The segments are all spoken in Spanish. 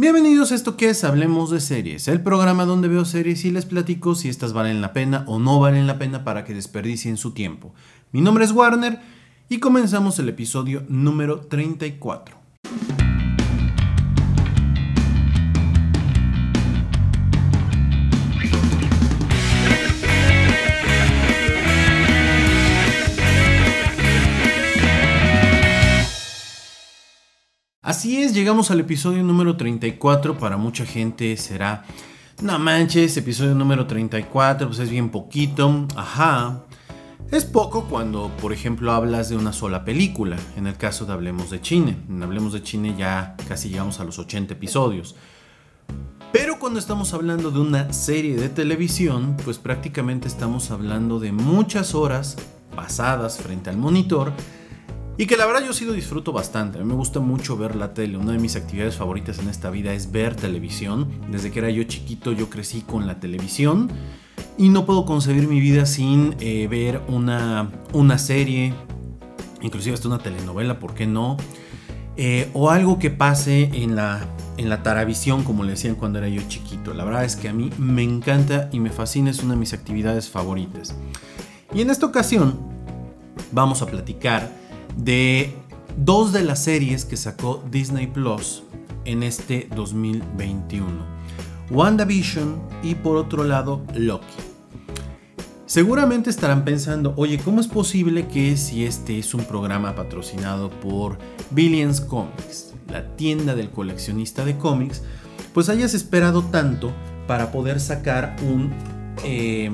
Bienvenidos a esto que es Hablemos de Series, el programa donde veo series y les platico si estas valen la pena o no valen la pena para que desperdicien su tiempo. Mi nombre es Warner y comenzamos el episodio número 34. Así es, llegamos al episodio número 34. Para mucha gente será, no manches, episodio número 34, pues es bien poquito. Ajá. Es poco cuando, por ejemplo, hablas de una sola película. En el caso de Hablemos de Chine. Hablemos de Chine ya casi llegamos a los 80 episodios. Pero cuando estamos hablando de una serie de televisión, pues prácticamente estamos hablando de muchas horas pasadas frente al monitor y que la verdad yo sí lo disfruto bastante. A mí me gusta mucho ver la tele. Una de mis actividades favoritas en esta vida es ver televisión. Desde que era yo chiquito yo crecí con la televisión. Y no puedo concebir mi vida sin eh, ver una, una serie. Inclusive hasta una telenovela, ¿por qué no? Eh, o algo que pase en la, en la Taravisión, como le decían cuando era yo chiquito. La verdad es que a mí me encanta y me fascina, es una de mis actividades favoritas. Y en esta ocasión vamos a platicar de dos de las series que sacó Disney Plus en este 2021. WandaVision y por otro lado Loki. Seguramente estarán pensando, oye, ¿cómo es posible que si este es un programa patrocinado por Billions Comics, la tienda del coleccionista de cómics, pues hayas esperado tanto para poder sacar un eh,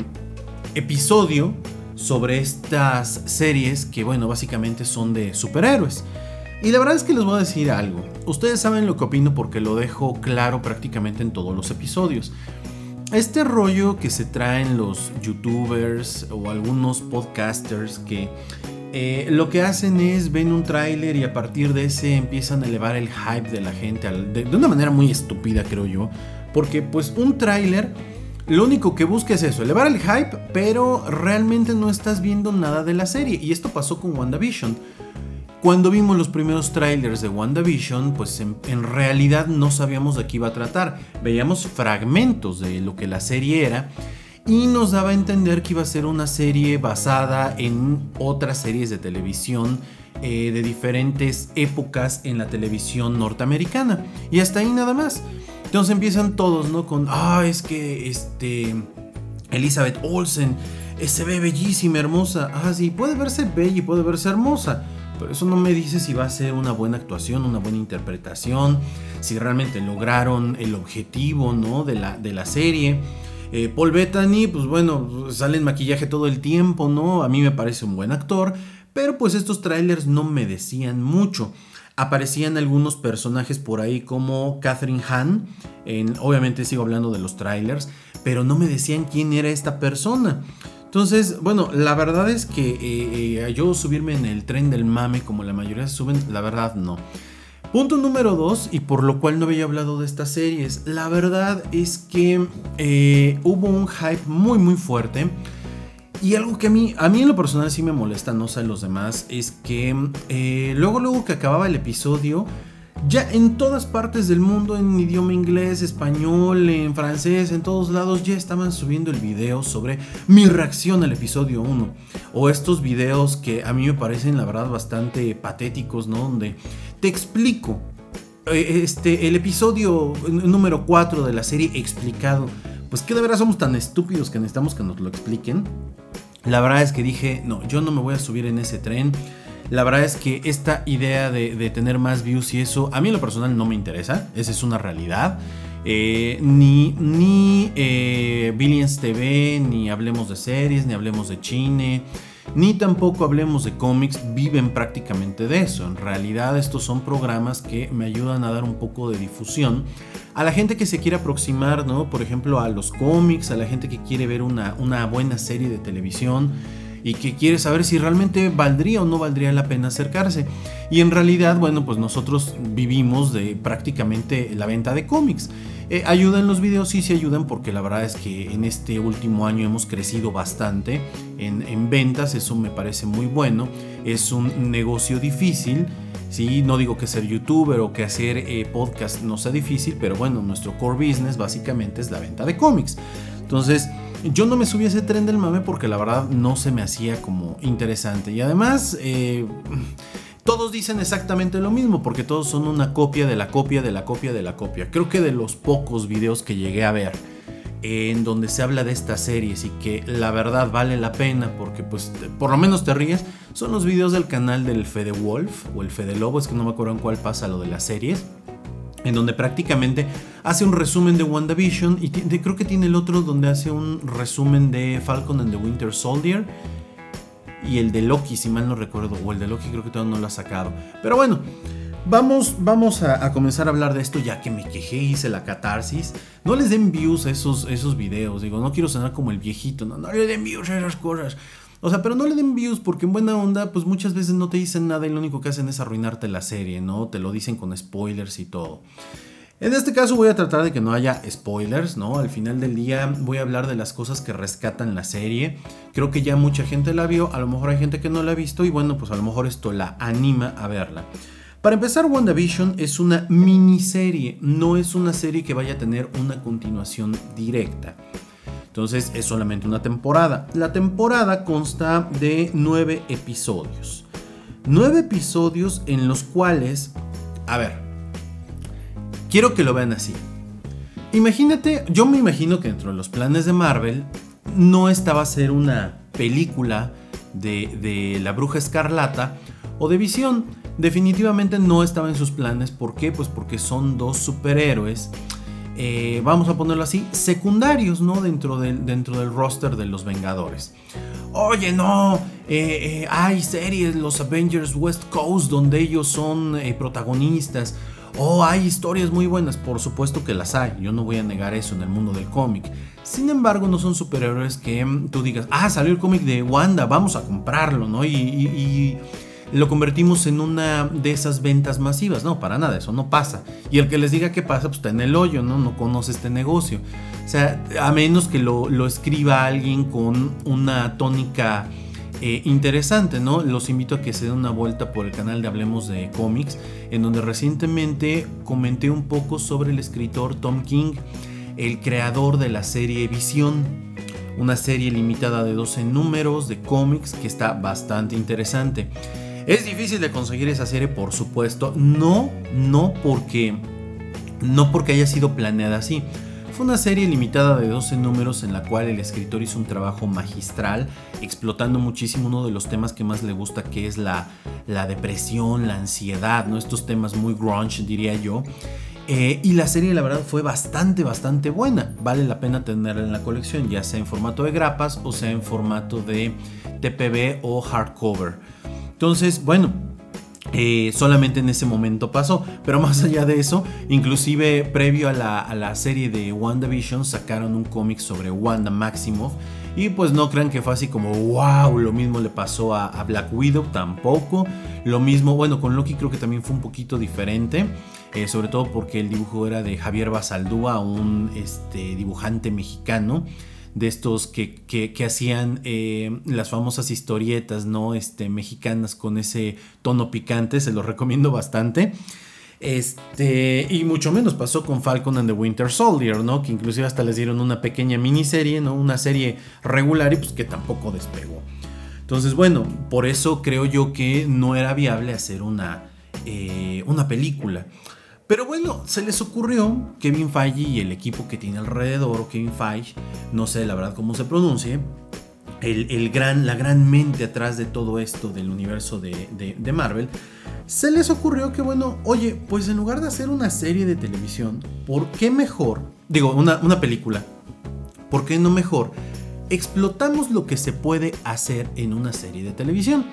episodio sobre estas series que, bueno, básicamente son de superhéroes. Y la verdad es que les voy a decir algo. Ustedes saben lo que opino porque lo dejo claro prácticamente en todos los episodios. Este rollo que se traen los youtubers o algunos podcasters que eh, lo que hacen es ven un tráiler y a partir de ese empiezan a elevar el hype de la gente de, de una manera muy estúpida creo yo. Porque pues un tráiler lo único que busca es eso, elevar el hype, pero realmente no estás viendo nada de la serie. Y esto pasó con WandaVision. Cuando vimos los primeros trailers de WandaVision, pues en, realidad no sabíamos de qué iba a tratar. Veíamos fragmentos de lo que la serie era y nos daba a entender que iba a ser una serie basada en otras series de televisión eh, de diferentes épocas en la televisión norteamericana. Y hasta ahí nada más. Entonces empiezan todos, ¿no? Con, ah, es que este. Elizabeth Olsen eh, se ve bellísima, hermosa. Ah, sí, puede verse bella y puede verse hermosa. Pero eso no me dice si va a ser una buena actuación, una buena interpretación, si realmente lograron el objetivo, ¿no? De la, de la serie. Eh, Paul Bettany, pues bueno, sale en maquillaje todo el tiempo, ¿no? A mí me parece un buen actor, pero pues estos trailers no me decían mucho aparecían algunos personajes por ahí como Catherine Hahn. En, obviamente sigo hablando de los trailers, pero no me decían quién era esta persona. Entonces, bueno, la verdad es que eh, eh, yo subirme en el tren del mame como la mayoría suben, la verdad no. Punto número dos, y por lo cual no había hablado de estas series, la verdad es que eh, hubo un hype muy muy fuerte y algo que a mí, a mí en lo personal sí me molesta, no sé los demás, es que eh, luego, luego que acababa el episodio, ya en todas partes del mundo, en idioma inglés, español, en francés, en todos lados, ya estaban subiendo el video sobre mi reacción al episodio 1. O estos videos que a mí me parecen, la verdad, bastante patéticos, ¿no? Donde te explico eh, este, el episodio número 4 de la serie explicado. Pues que de verdad somos tan estúpidos que necesitamos que nos lo expliquen. La verdad es que dije, no, yo no me voy a subir en ese tren. La verdad es que esta idea de, tener más views y eso, a mí en lo personal no me interesa. Esa es una realidad. Eh, ni ni eh, Billions TV, ni hablemos de series, ni hablemos de cine, ni tampoco hablemos de cómics, viven prácticamente de eso. En realidad estos son programas que me ayudan a dar un poco de difusión a la gente que se quiere aproximar, ¿no? Por ejemplo, a los cómics, a la gente que quiere ver una, una buena serie de televisión. y que quiere saber si realmente valdría o no valdría la pena acercarse. Y en realidad, bueno, pues nosotros vivimos de prácticamente la venta de cómics. Eh, ¿Ayudan los videos? Sí, sí ayudan porque la verdad es que en este último año hemos crecido bastante en, en ventas, eso me parece muy bueno. Es un negocio difícil, sí, no digo que ser youtuber o que hacer eh, podcast no sea difícil, pero bueno, nuestro core business básicamente es la venta de cómics. Entonces, yo no me subí a ese tren del mame porque la verdad no se me hacía como interesante. Y además, eh, todos dicen exactamente lo mismo porque todos son una copia de la copia de la copia de la copia. Creo que de los pocos videos que llegué a ver en donde se habla de estas series y que la verdad vale la pena porque pues por lo menos te ríes, son los videos del canal del Fede Wolf o el Fede Lobo, es que no me acuerdo en cuál pasa lo de las series en donde prácticamente hace un resumen de WandaVision y creo que tiene el otro donde hace un resumen de Falcon and the Winter Soldier y el de Loki, si mal no recuerdo, o el de Loki creo que todavía no lo ha sacado. Pero bueno, vamos, vamos a, comenzar a hablar de esto ya que me quejé, hice la catarsis. No les den views a esos, esos videos, digo, no quiero sonar como el viejito, no, no le den views a esas cosas. O sea, pero no le den views porque en buena onda, pues muchas veces no te dicen nada y lo único que hacen es arruinarte la serie, ¿no? Te lo dicen con spoilers y todo. En este caso voy a tratar de que no haya spoilers, ¿no? Al final del día voy a hablar de las cosas que rescatan la serie. Creo que ya mucha gente la vio, a lo mejor hay gente que no la ha visto y bueno, pues a lo mejor esto la anima a verla. Para empezar, WandaVision es una miniserie, no es una serie que vaya a tener una continuación directa. Entonces es solamente una temporada. La temporada consta de nueve episodios. Nueve episodios en los cuales, a ver, Quiero que lo vean así. Imagínate, yo me imagino que dentro de los planes de Marvel no estaba a ser una película de, la bruja escarlata o de visión. Definitivamente no estaba en sus planes. ¿Por qué? Pues porque son dos superhéroes. Eh, vamos a ponerlo así, secundarios, ¿no? Dentro del, dentro del roster de los Vengadores. Oye, no, eh, eh, hay series, los Avengers West Coast, donde ellos son protagonistas. Oh, hay historias muy buenas, por supuesto que las hay, yo no voy a negar eso en el mundo del cómic. Sin embargo, no son superhéroes que mm, tú digas, ah, salió el cómic de Wanda, vamos a comprarlo, ¿no? Y, lo convertimos en una de esas ventas masivas. No, para nada, eso no pasa. Y el que les diga qué pasa, pues está en el hoyo, ¿no? No conoce este negocio. O sea, a menos que lo escriba alguien con una tónica eh, interesante, ¿no? Los invito a que se den una vuelta por el canal de Hablemos de Cómics, en donde recientemente comenté un poco sobre el escritor Tom King, el creador de la serie Visión, una serie limitada de 12 números de cómics que está bastante interesante. Es difícil de conseguir esa serie, por supuesto, no, no porque no porque haya sido planeada así, fue una serie limitada de 12 números en la cual el escritor hizo un trabajo magistral, explotando muchísimo uno de los temas que más le gusta, que es la, la depresión, la ansiedad, ¿no? estos temas muy grunge, diría yo. Eh, y la serie la verdad fue bastante, bastante buena. Vale la pena tenerla en la colección, ya sea en formato de grapas o sea en formato de TPB o hardcover. Entonces, bueno, eh, solamente en ese momento pasó. Pero más allá de eso, inclusive previo a la, serie de WandaVision sacaron un cómic sobre Wanda Maximoff. Y pues no crean que fue así como, wow, lo mismo le pasó a, Black Widow, tampoco. Lo mismo, bueno, con Loki creo que también fue un poquito diferente. Eh, sobre todo porque el dibujo era de Javier Basaldúa, un este, dibujante mexicano de estos que, hacían eh, las famosas historietas, ¿no? Este, mexicanas con ese tono picante, se los recomiendo bastante. Este, y mucho menos pasó con Falcon and the Winter Soldier, ¿no? Que inclusive hasta les dieron una pequeña miniserie, ¿no? Una serie regular y pues que tampoco despegó. Entonces, bueno, por eso creo yo que no era viable hacer una, eh, una película. Pero bueno, se les ocurrió Kevin Feige y el equipo que tiene alrededor, Kevin Feige, no sé la verdad cómo se pronuncie, el, gran, la gran mente atrás de todo esto del universo de, Marvel, se les ocurrió que bueno, oye, pues en lugar de hacer una serie de televisión, ¿por qué mejor? Digo, una, una película, ¿por qué no mejor? Explotamos lo que se puede hacer en una serie de televisión.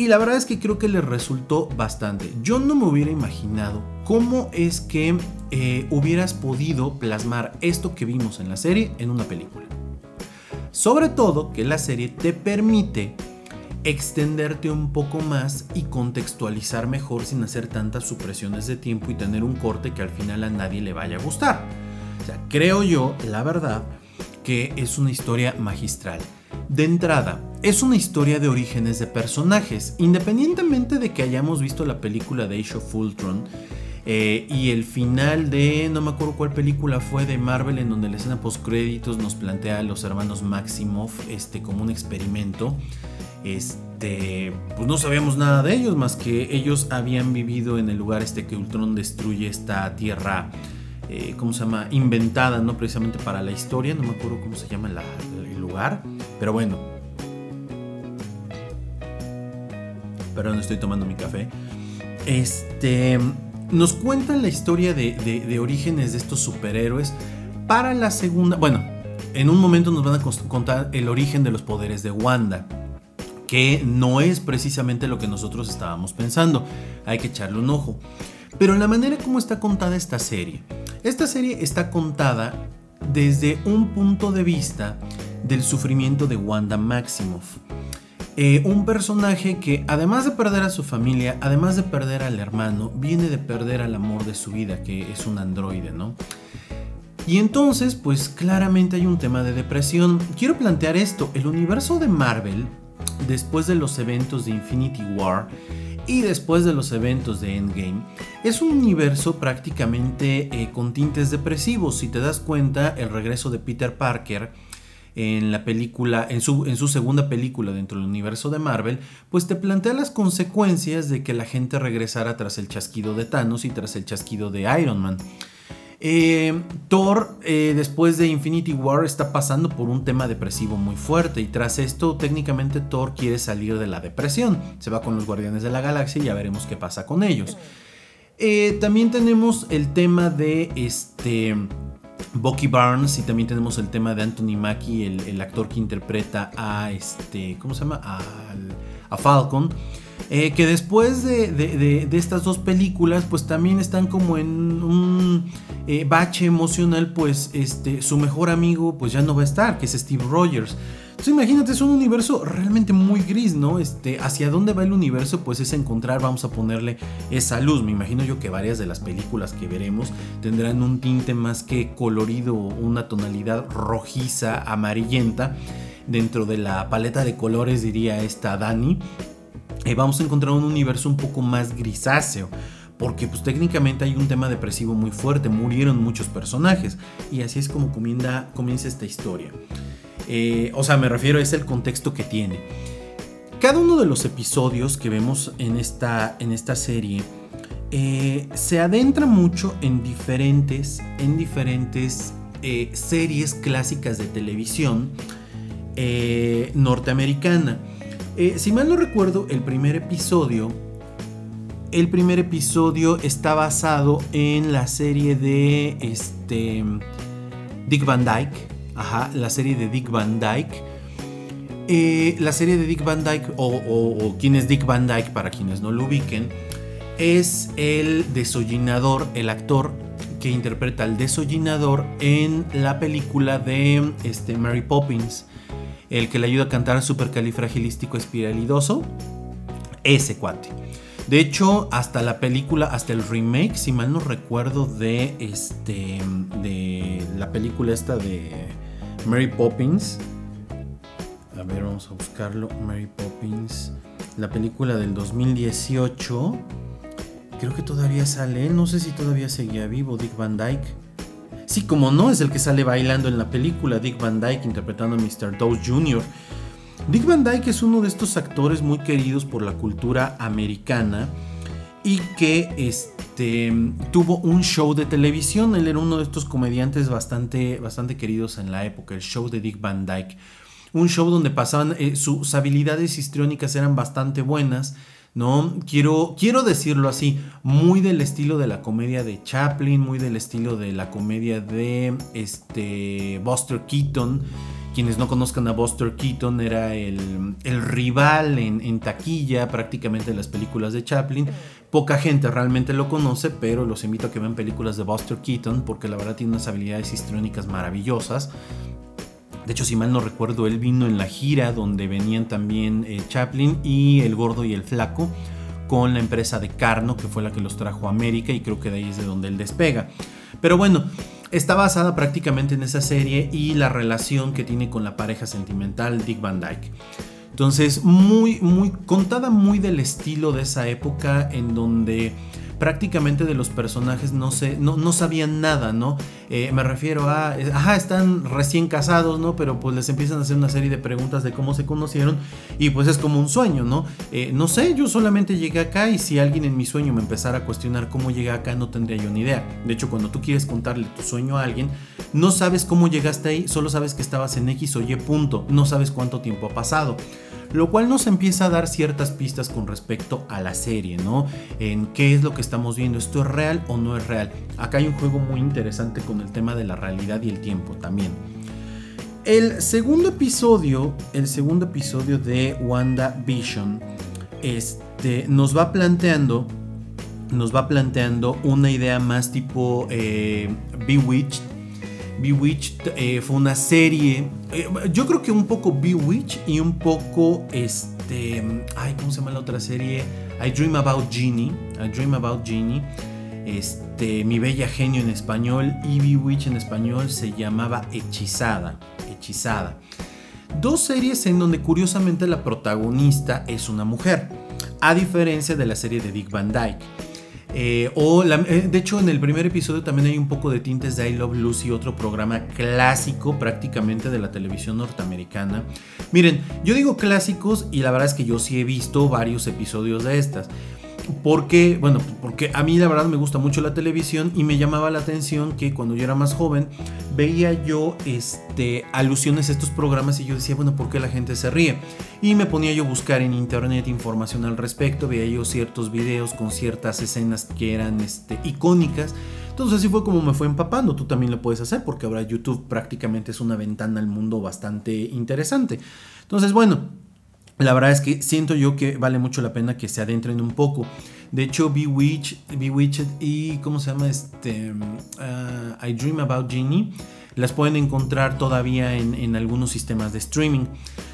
Y la verdad es que creo que les resultó bastante. Yo no me hubiera imaginado cómo es que eh, hubieras podido plasmar esto que vimos en la serie en una película. Sobre todo que la serie te permite extenderte un poco más y contextualizar mejor sin hacer tantas supresiones de tiempo y tener un corte que al final a nadie le vaya a gustar. O sea, creo yo, la verdad, que es una historia magistral. De entrada, es una historia de orígenes de personajes, independientemente de que hayamos visto la película de Age of Ultron eh, y el final de, no me acuerdo cuál película fue de Marvel, en donde la escena post créditos nos plantea a los hermanos Maximoff este, como un experimento. Este, pues no sabíamos nada de ellos, más que ellos habían vivido en el lugar este que Ultron destruye esta tierra, eh, ¿cómo se llama? Inventada, no precisamente para la historia, no me acuerdo cómo se llama el lugar, pero bueno. Perdón, estoy tomando mi café. Este nos cuentan la historia de, orígenes de estos superhéroes para la segunda... Bueno, en un momento nos van a contar el origen de los poderes de Wanda, que no es precisamente lo que nosotros estábamos pensando. Hay que echarle un ojo. Pero la manera como está contada esta serie. Esta serie está contada desde un punto de vista del sufrimiento de Wanda Maximoff. Eh, un personaje que además de perder a su familia, además de perder al hermano, viene de perder al amor de su vida, que es un androide, ¿no? Y entonces, pues claramente hay un tema de depresión. Quiero plantear esto, el universo de Marvel, después de los eventos de Infinity War y después de los eventos de Endgame, es un universo prácticamente eh, con tintes depresivos. Si te das cuenta, el regreso de Peter Parker, en la película, en su, en su segunda película dentro del universo de Marvel, pues te plantea las consecuencias de que la gente regresara tras el chasquido de Thanos y tras el chasquido de Iron Man. Eh, Thor, eh, después de Infinity War, está pasando por un tema depresivo muy fuerte y tras esto técnicamente Thor quiere salir de la depresión. Se va con los Guardianes de la Galaxia y ya veremos qué pasa con ellos. Eh, también tenemos el tema de este Bucky Barnes y también tenemos el tema de Anthony Mackie, el, actor que interpreta a este, ¿cómo se llama? A, Falcon. Eh, que después de, estas dos películas, pues también están como en un eh, bache emocional, pues este, su mejor amigo pues ya no va a estar, que es Steve Rogers. Entonces imagínate, es un universo realmente muy gris, ¿no? Este, hacia dónde va el universo, pues es encontrar, vamos a ponerle esa luz. Me imagino yo que varias de las películas que veremos tendrán un tinte más que colorido, una tonalidad rojiza, amarillenta. Dentro de la paleta de colores, diría esta Dani, vamos a encontrar un universo un poco más grisáceo porque pues técnicamente hay un tema depresivo muy fuerte, murieron muchos personajes y así es como comienza esta historia. Eh, o sea, me refiero, es el contexto que tiene. Cada uno de los episodios que vemos en esta, en esta serie eh, se adentra mucho en diferentes, en diferentes eh, series clásicas de televisión norteamericana. Si mal no recuerdo, el primer episodio, el primer episodio está basado en la serie de este, Dick Van Dyke. Ajá, la serie de Dick Van Dyke. Eh, la serie de Dick Van Dyke, o, quién es Dick Van Dyke para quienes no lo ubiquen, es el desollinador, el actor que interpreta al desollinador en la película de este, Mary Poppins, el que le ayuda a cantar supercalifragilístico espiralidoso, ese cuate. De hecho, hasta la película, hasta el remake, si mal no recuerdo, de este. de la película esta de Mary Poppins. A ver, vamos a buscarlo. Mary Poppins. La película del 2018. Creo que todavía sale. No sé si todavía seguía vivo Dick Van Dyke. Sí, como no, es el que sale bailando en la película. Dick Van Dyke interpretando a Mr. Dawes Jr. Dick Van Dyke es uno de estos actores muy queridos por la cultura americana y que este, tuvo un show de televisión. Él era uno de estos comediantes bastante, bastante queridos en la época, el show de Dick Van Dyke. Un show donde pasaban, eh, sus habilidades histriónicas eran bastante buenas. ¿No? Quiero, quiero decirlo así, muy del estilo de la comedia de Chaplin, muy del estilo de la comedia de este, Buster Keaton. Quienes no conozcan a Buster Keaton, era el, rival en, en, taquilla prácticamente de las películas de Chaplin. Poca gente realmente lo conoce, pero los invito a que vean películas de Buster Keaton porque la verdad tiene unas habilidades histriónicas maravillosas. De hecho, si mal no recuerdo, él vino en la gira donde venían también eh, Chaplin y el gordo y el flaco con la empresa de Carno, que fue la que los trajo a América y creo que de ahí es de donde él despega. Pero bueno, está basada prácticamente en esa serie y la relación que tiene con la pareja sentimental Dick Van Dyke. Entonces, muy, muy contada muy del estilo de esa época en donde prácticamente de los personajes no, sé, no, sabían nada, ¿no? Eh, me refiero a, ajá, están recién casados, ¿no? Pero pues les empiezan a hacer una serie de preguntas de cómo se conocieron y pues es como un sueño, ¿no? Eh, no sé, yo solamente llegué acá y si alguien en mi sueño me empezara a cuestionar cómo llegué acá, no tendría yo ni idea. De hecho, cuando tú quieres contarle tu sueño a alguien, no sabes cómo llegaste ahí, solo sabes que estabas en X o Y punto, no sabes cuánto tiempo ha pasado lo cual nos empieza a dar ciertas pistas con respecto a la serie, ¿no? En qué es lo que estamos viendo, esto es real o no es real. Acá hay un juego muy interesante con el tema de la realidad y el tiempo también. El segundo episodio, el segundo episodio de WandaVision, este, nos va planteando, nos va planteando una idea más tipo eh, Bewitched Bewitched eh, fue una serie, eh, yo creo que un poco Bewitched y un poco este, ¿cómo se llama la otra serie? I Dream About Genie, I Dream About Genie, este, Mi Bella Genio en español y Bewitched en español se llamaba Hechizada, Hechizada. Dos series en donde curiosamente la protagonista es una mujer, a diferencia de la serie de Dick Van Dyke. Eh, o eh, de hecho, en el primer episodio también hay un poco de tintes de I Love Lucy, otro programa clásico prácticamente de la televisión norteamericana. Miren, yo digo clásicos y la verdad es que yo sí he visto varios episodios de estas. Porque, bueno, porque a mí la verdad me gusta mucho la televisión y me llamaba la atención que cuando yo era más joven veía yo este, alusiones a estos programas y yo decía, bueno, ¿por qué la gente se ríe? Y me ponía yo a buscar en internet información al respecto, veía yo ciertos videos con ciertas escenas que eran este, icónicas. Entonces así fue como me fue empapando, tú también lo puedes hacer porque ahora YouTube prácticamente es una ventana al mundo bastante interesante. Entonces, bueno, la verdad es que siento yo que vale mucho la pena que se adentren un poco. De hecho, Bewitched, Bewitched y ¿cómo se llama? Este, uh, I Dream About Genie las pueden encontrar todavía en, algunos sistemas de streaming.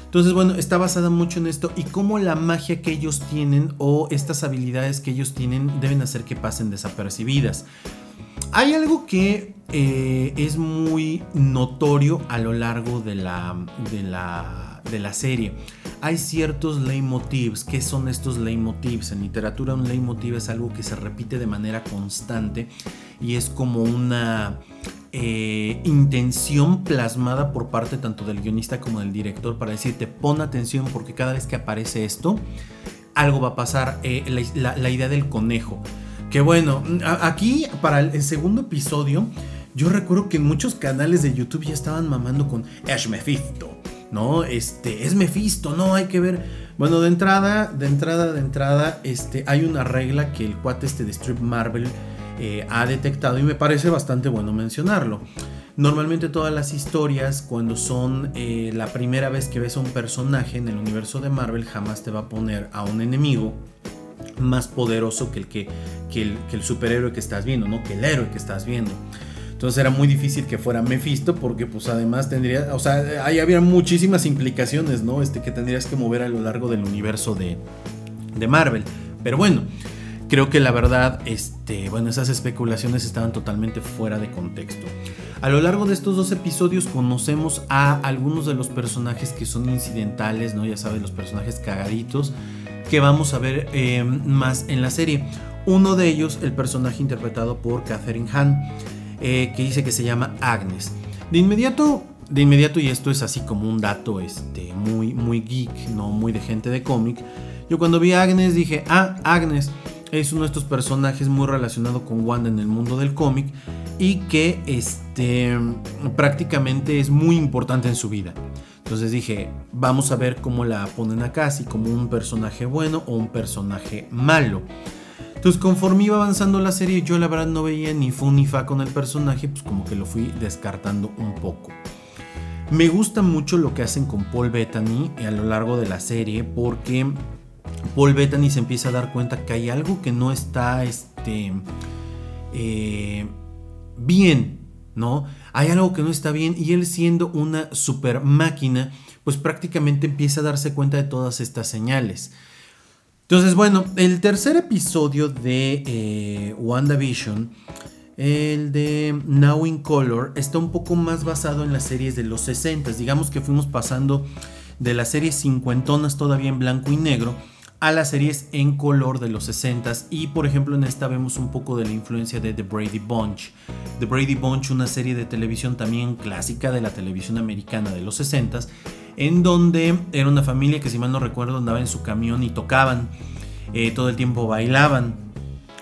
Entonces, bueno, está basada mucho en esto y cómo la magia que ellos tienen o estas habilidades que ellos tienen deben hacer que pasen desapercibidas. Hay algo que eh, es muy notorio a lo largo de la, de la, de la serie hay ciertos leitmotivs. ¿Qué son estos leitmotivs? En literatura un leitmotiv es algo que se repite de manera constante y es como una eh, intención plasmada por parte tanto del guionista como del director para decirte pon atención porque cada vez que aparece esto algo va a pasar. Eh, la, idea del conejo. Que bueno, aquí para el segundo episodio yo recuerdo que muchos canales de YouTube ya estaban mamando con Ash Mephisto ¿no? Este, es Mephisto, no, hay que ver. Bueno, de entrada, de entrada, de entrada, este, hay una regla que el cuate este de Strip Marvel eh, ha detectado y me parece bastante bueno mencionarlo. Normalmente todas las historias, cuando son eh, la primera vez que ves a un personaje en el universo de Marvel, jamás te va a poner a un enemigo más poderoso que el, que, que el, que el superhéroe que estás viendo, ¿no? Que el héroe que estás viendo. Entonces era muy difícil que fuera Mephisto porque pues además tendría, o sea, ahí había muchísimas implicaciones, ¿no? Este que tendrías que mover a lo largo del universo de, de Marvel. Pero bueno, creo que la verdad, este, bueno, esas especulaciones estaban totalmente fuera de contexto. A lo largo de estos dos episodios conocemos a algunos de los personajes que son incidentales, ¿no? Ya sabes, los personajes cagaditos que vamos a ver eh, más en la serie. Uno de ellos, el personaje interpretado por Catherine Hahn eh, que dice que se llama Agnes. De inmediato, de inmediato, y esto es así como un dato este, muy, muy geek, no muy de gente de cómic, yo cuando vi Agnes dije, ah, Agnes es uno de estos personajes muy relacionado con Wanda en el mundo del cómic y que este, prácticamente es muy importante en su vida. Entonces dije, vamos a ver cómo la ponen acá, así como un personaje bueno o un personaje malo. Entonces, conforme iba avanzando la serie, yo la verdad no veía ni fu ni fa con el personaje, pues como que lo fui descartando un poco. Me gusta mucho lo que hacen con Paul Bettany a lo largo de la serie, porque Paul Bettany se empieza a dar cuenta que hay algo que no está este, eh, bien, ¿no? Hay algo que no está bien y él siendo una super máquina, pues prácticamente empieza a darse cuenta de todas estas señales. Entonces, bueno, el tercer episodio de eh, WandaVision, el de Now in Color, está un poco más basado en las series de los 60. Digamos que fuimos pasando de las series cincuentonas todavía en blanco y negro a las series en color de los 60s y por ejemplo en esta vemos un poco de la influencia de The Brady Bunch. The Brady Bunch, una serie de televisión también clásica de la televisión americana de los 60s, en donde era una familia que si mal no recuerdo andaba en su camión y tocaban, eh, todo el tiempo bailaban,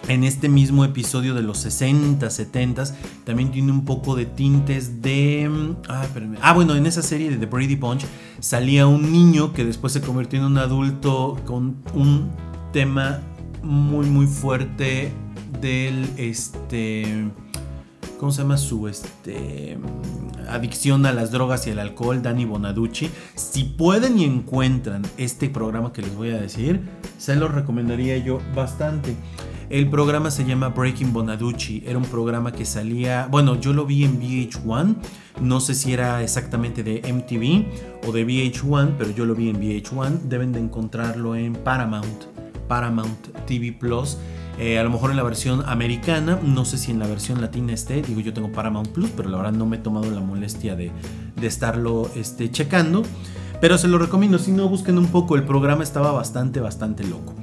en este mismo episodio de los 60, 70 también tiene un poco de tintes de... Mm, ah, ah, bueno, en esa serie de The Brady Bunch salía un niño que después se convirtió en un adulto con un tema muy muy fuerte del este ¿cómo se llama su este adicción a las drogas y el alcohol, Danny Bonaducci. Si pueden y encuentran este programa que les voy a decir, se lo recomendaría yo bastante. El programa se llama Breaking Bonaducci. Era un programa que salía, bueno, yo lo vi en VH1. No sé si era exactamente de MTV o de VH1, pero yo lo vi en VH1. Deben de encontrarlo en Paramount, Paramount TV Plus. Eh, a lo mejor en la versión americana, no sé si en la versión latina esté, digo yo tengo Paramount Plus, pero la verdad no me he tomado la molestia de, estarlo este, checando. Pero se lo recomiendo, si no busquen un poco, el programa estaba bastante, bastante loco.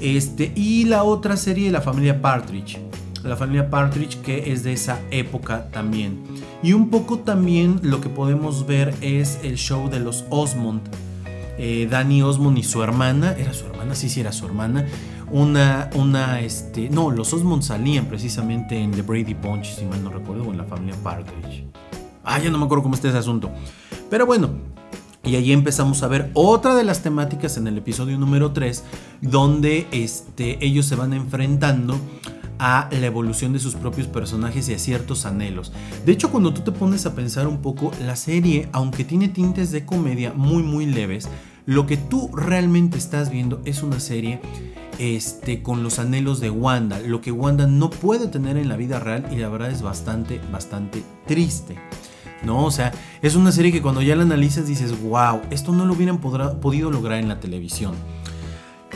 Este, y la otra serie, la familia Partridge. La familia Partridge que es de esa época también. Y un poco también lo que podemos ver es el show de los Osmond. Eh, Danny Osmond y su hermana, era su hermana, sí, sí, era su hermana. Una, una, este, no, los Osmond salían precisamente en The Brady Bunch, si mal no recuerdo, o en la familia Partridge. Ah, ya no me acuerdo cómo está ese asunto. Pero bueno, y allí empezamos a ver otra de las temáticas en el episodio número 3, donde este, ellos se van enfrentando a la evolución de sus propios personajes y a ciertos anhelos. De hecho, cuando tú te pones a pensar un poco, la serie, aunque tiene tintes de comedia muy muy leves, lo que tú realmente estás viendo es una serie este, con los anhelos de Wanda, lo que Wanda no puede tener en la vida real y la verdad es bastante, bastante triste. ¿no? O sea, es una serie que cuando ya la analizas dices, wow, esto no lo hubieran podido lograr en la televisión.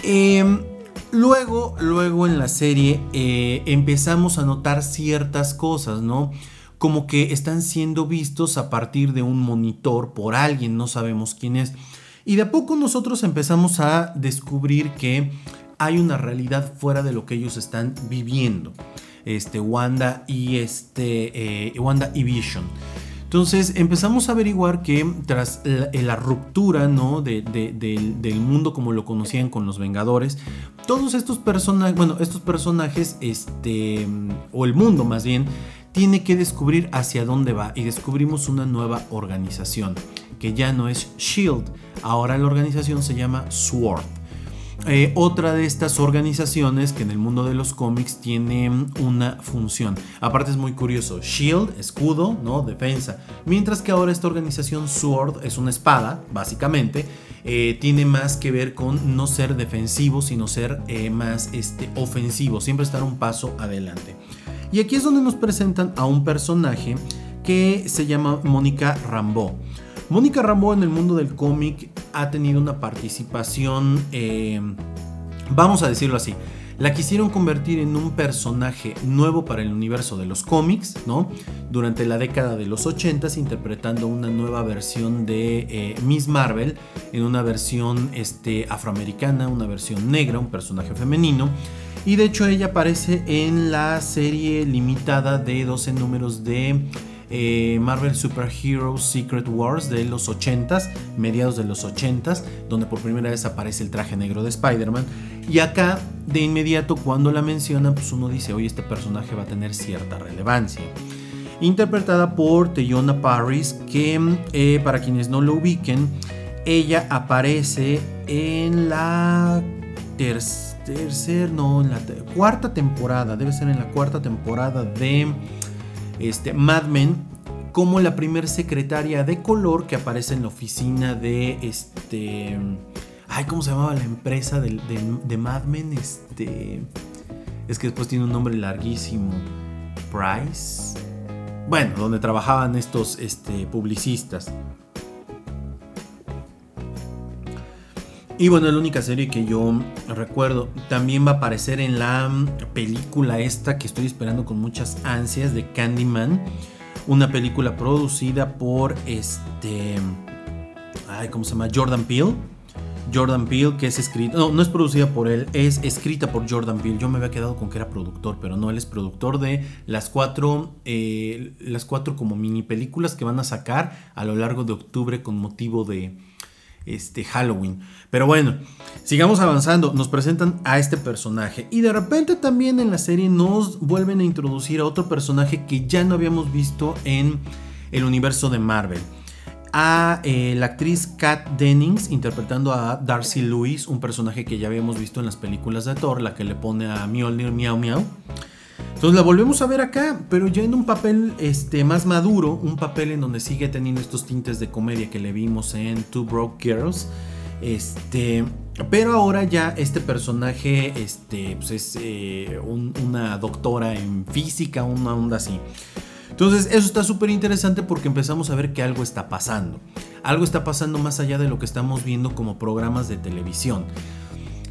Em, luego, luego en la serie eh, empezamos a notar ciertas cosas, ¿no? Como que están siendo vistos a partir de un monitor por alguien, no sabemos quién es. Y de a poco nosotros empezamos a descubrir que hay una realidad fuera de lo que ellos están viviendo. Este, Wanda y este, eh, Wanda y Vision. Entonces empezamos a averiguar que tras la, ruptura ¿no? del, mundo como lo conocían con los Vengadores, todos estos personajes, bueno, estos personajes, este, o el mundo más bien, tiene que descubrir hacia dónde va y descubrimos una nueva organización, que ya no es Shield, ahora la organización se llama SWORD. Eh, otra de estas organizaciones que en el mundo de los cómics tiene una función. Aparte es muy curioso, Shield, escudo, ¿no? Defensa. Mientras que ahora esta organización Sword es una espada, básicamente. Eh, tiene más que ver con no ser defensivo, sino ser eh, más este, ofensivo, siempre estar un paso adelante. Y aquí es donde nos presentan a un personaje que se llama Mónica Rambeau. Mónica Rambeau en el mundo del cómic ha tenido una participación, eh, vamos a decirlo así, la quisieron convertir en un personaje nuevo para el universo de los cómics, ¿no? Durante la década de los 80 interpretando una nueva versión de eh, Miss Marvel, en una versión este, afroamericana, una versión negra, un personaje femenino. Y de hecho ella aparece en la serie limitada de 12 números de eh, Marvel Super Heroes Secret Wars de los 80s, mediados de los 80s, donde por primera vez aparece el traje negro de Spider-Man. Y acá, de inmediato, cuando la mencionan, pues uno dice, oye, este personaje va a tener cierta relevancia. Interpretada por Teyona Paris, que eh, para quienes no lo ubiquen, ella aparece en la tercera, no, en la cuarta temporada, debe ser en la cuarta temporada de este, Mad Men como la primer secretaria de color que aparece en la oficina de este. Ay, ¿cómo se llamaba la empresa de, de, Mad Men? Este. Es que después tiene un nombre larguísimo. Price. bueno, donde trabajaban estos este, publicistas. Y bueno, es la única serie que yo recuerdo. También va a aparecer en la película esta que estoy esperando con muchas ansias de Candyman. Una película producida por este... Ay, ¿cómo se llama? Jordan Peele Jordan Peele, que es escrita, no, no es producida por él, es escrita por Jordan Peele. Yo me había quedado con que era productor, pero no, él es productor de las cuatro, eh, las cuatro como mini películas que van a sacar a lo largo de octubre con motivo de este Halloween. Pero bueno, sigamos avanzando. Nos presentan a este personaje y de repente también en la serie nos vuelven a introducir a otro personaje que ya no habíamos visto en el universo de Marvel a eh, la actriz Kat Dennings interpretando a Darcy Lewis, un personaje que ya habíamos visto en las películas de Thor, la que le pone a Mjolnir Miau Miau. Entonces la volvemos a ver acá, pero ya en un papel este, más maduro, un papel en donde sigue teniendo estos tintes de comedia que le vimos en Two Broke Girls. Este, pero ahora ya este personaje este, pues es eh, una doctora en física, una onda así. Entonces eso está súper interesante porque empezamos a ver que algo está pasando. Algo está pasando más allá de lo que estamos viendo como programas de televisión.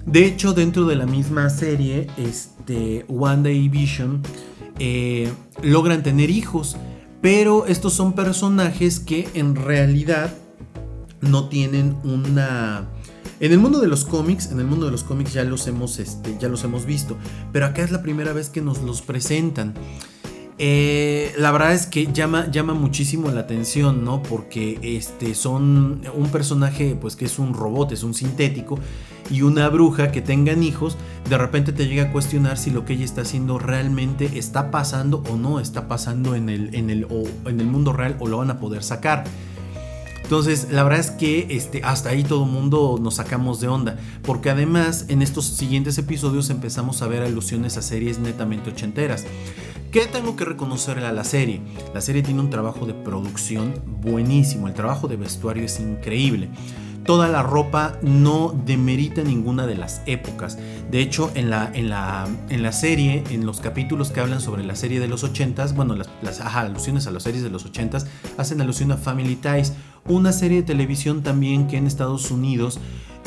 De hecho, dentro de la misma serie, este, One Day Vision eh, logran tener hijos, pero estos son personajes que en realidad no tienen una... En el mundo de los cómics, en el mundo de los cómics ya los hemos, este, ya los hemos visto, pero acá es la primera vez que nos los presentan. Eh, la verdad es que llama, llama muchísimo la atención, ¿no? Porque este, son un personaje, pues que es un robot, es un sintético, y una bruja que tengan hijos, de repente te llega a cuestionar si lo que ella está haciendo realmente está pasando o no está pasando en el, en el, en el mundo real o lo van a poder sacar. Entonces, la verdad es que este, hasta ahí todo mundo nos sacamos de onda, porque además en estos siguientes episodios empezamos a ver alusiones a series netamente ochenteras. ¿Qué tengo que reconocerle a la serie? La serie tiene un trabajo de producción buenísimo, el trabajo de vestuario es increíble. Toda la ropa no demerita ninguna de las épocas. De hecho, en la, en la, en la serie, en los capítulos que hablan sobre la serie de los 80s, bueno, las, las alusiones a las series de los 80s hacen alusión a Family Ties, una serie de televisión también que en Estados Unidos